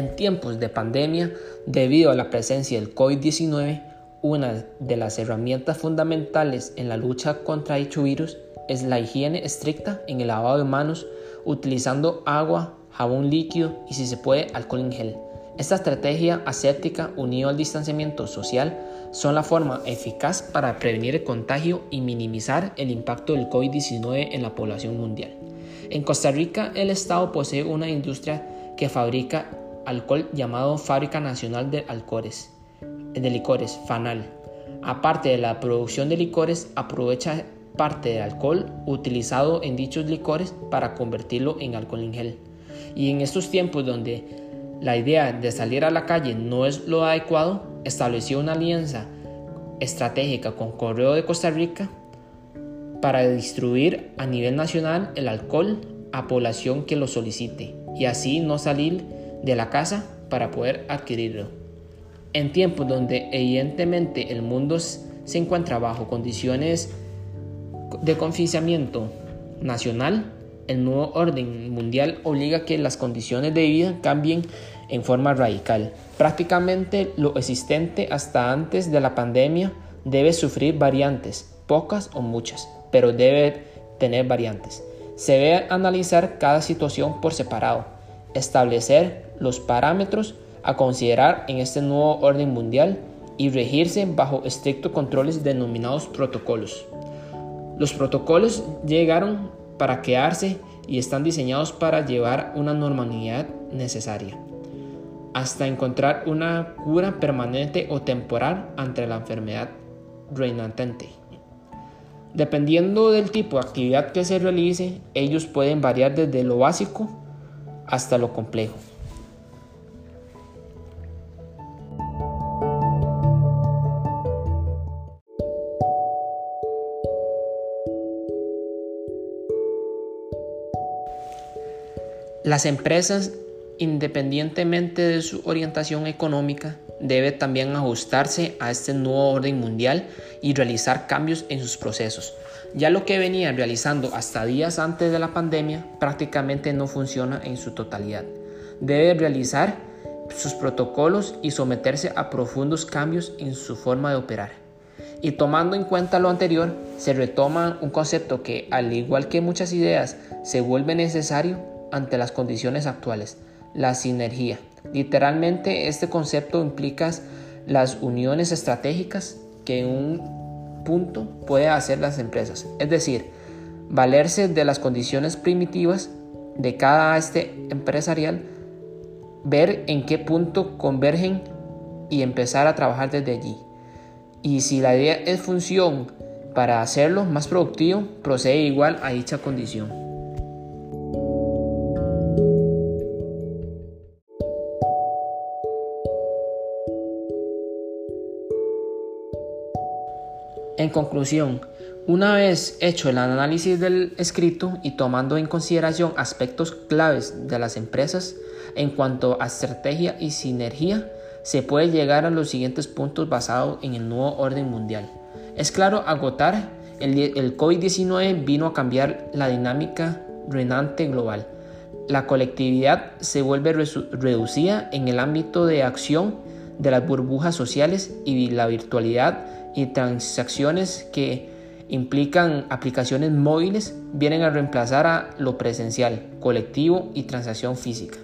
En tiempos de pandemia, debido a la presencia del COVID-19, una de las herramientas fundamentales en la lucha contra dicho virus es la higiene estricta en el lavado de manos utilizando agua, jabón líquido y si se puede alcohol en gel. Esta estrategia aséptica unido al distanciamiento social son la forma eficaz para prevenir el contagio y minimizar el impacto del COVID-19 en la población mundial. En Costa Rica, el Estado posee una industria que fabrica alcohol llamado Fábrica Nacional de Alcores, de Licores, FANAL. Aparte de la producción de licores, aprovecha parte del alcohol utilizado en dichos licores para convertirlo en alcohol en gel. Y en estos tiempos donde la idea de salir a la calle no es lo adecuado, estableció una alianza estratégica con Correo de Costa Rica para distribuir a nivel nacional el alcohol a población que lo solicite y así no salir de la casa para poder adquirirlo. En tiempos donde evidentemente el mundo se encuentra bajo condiciones de confinamiento nacional, el nuevo orden mundial obliga a que las condiciones de vida cambien en forma radical. Prácticamente lo existente hasta antes de la pandemia debe sufrir variantes, pocas o muchas, pero debe tener variantes. Se debe analizar cada situación por separado, establecer los parámetros a considerar en este nuevo orden mundial y regirse bajo estrictos controles denominados protocolos. Los protocolos llegaron para quedarse y están diseñados para llevar una normalidad necesaria, hasta encontrar una cura permanente o temporal ante la enfermedad reinante. Dependiendo del tipo de actividad que se realice, ellos pueden variar desde lo básico hasta lo complejo. Las empresas, independientemente de su orientación económica, deben también ajustarse a este nuevo orden mundial y realizar cambios en sus procesos. Ya lo que venían realizando hasta días antes de la pandemia prácticamente no funciona en su totalidad. Debe realizar sus protocolos y someterse a profundos cambios en su forma de operar. Y tomando en cuenta lo anterior, se retoma un concepto que, al igual que muchas ideas, se vuelve necesario ante las condiciones actuales, la sinergia. Literalmente este concepto implica las uniones estratégicas que un punto puede hacer las empresas, es decir, valerse de las condiciones primitivas de cada este empresarial, ver en qué punto convergen y empezar a trabajar desde allí. Y si la idea es función para hacerlo más productivo, procede igual a dicha condición. En conclusión, una vez hecho el análisis del escrito y tomando en consideración aspectos claves de las empresas en cuanto a estrategia y sinergia, se puede llegar a los siguientes puntos basados en el nuevo orden mundial. Es claro, agotar el, COVID-19 vino a cambiar la dinámica reinante global. La colectividad se vuelve reducida en el ámbito de acción de las burbujas sociales y la virtualidad y transacciones que implican aplicaciones móviles vienen a reemplazar a lo presencial, colectivo y transacción física.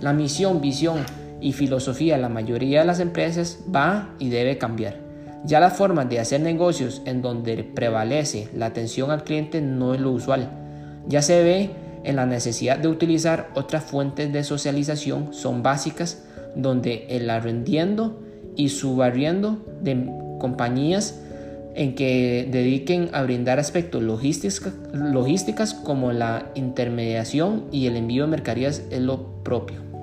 La misión, visión y filosofía de la mayoría de las empresas va y debe cambiar. Ya las formas de hacer negocios en donde prevalece la atención al cliente no es lo usual. Ya se ve en la necesidad de utilizar otras fuentes de socialización son básicas donde el arrendiendo y subarriendo de compañías en que dediquen a brindar aspectos logísticas como la intermediación y el envío de mercaderías es lo propio.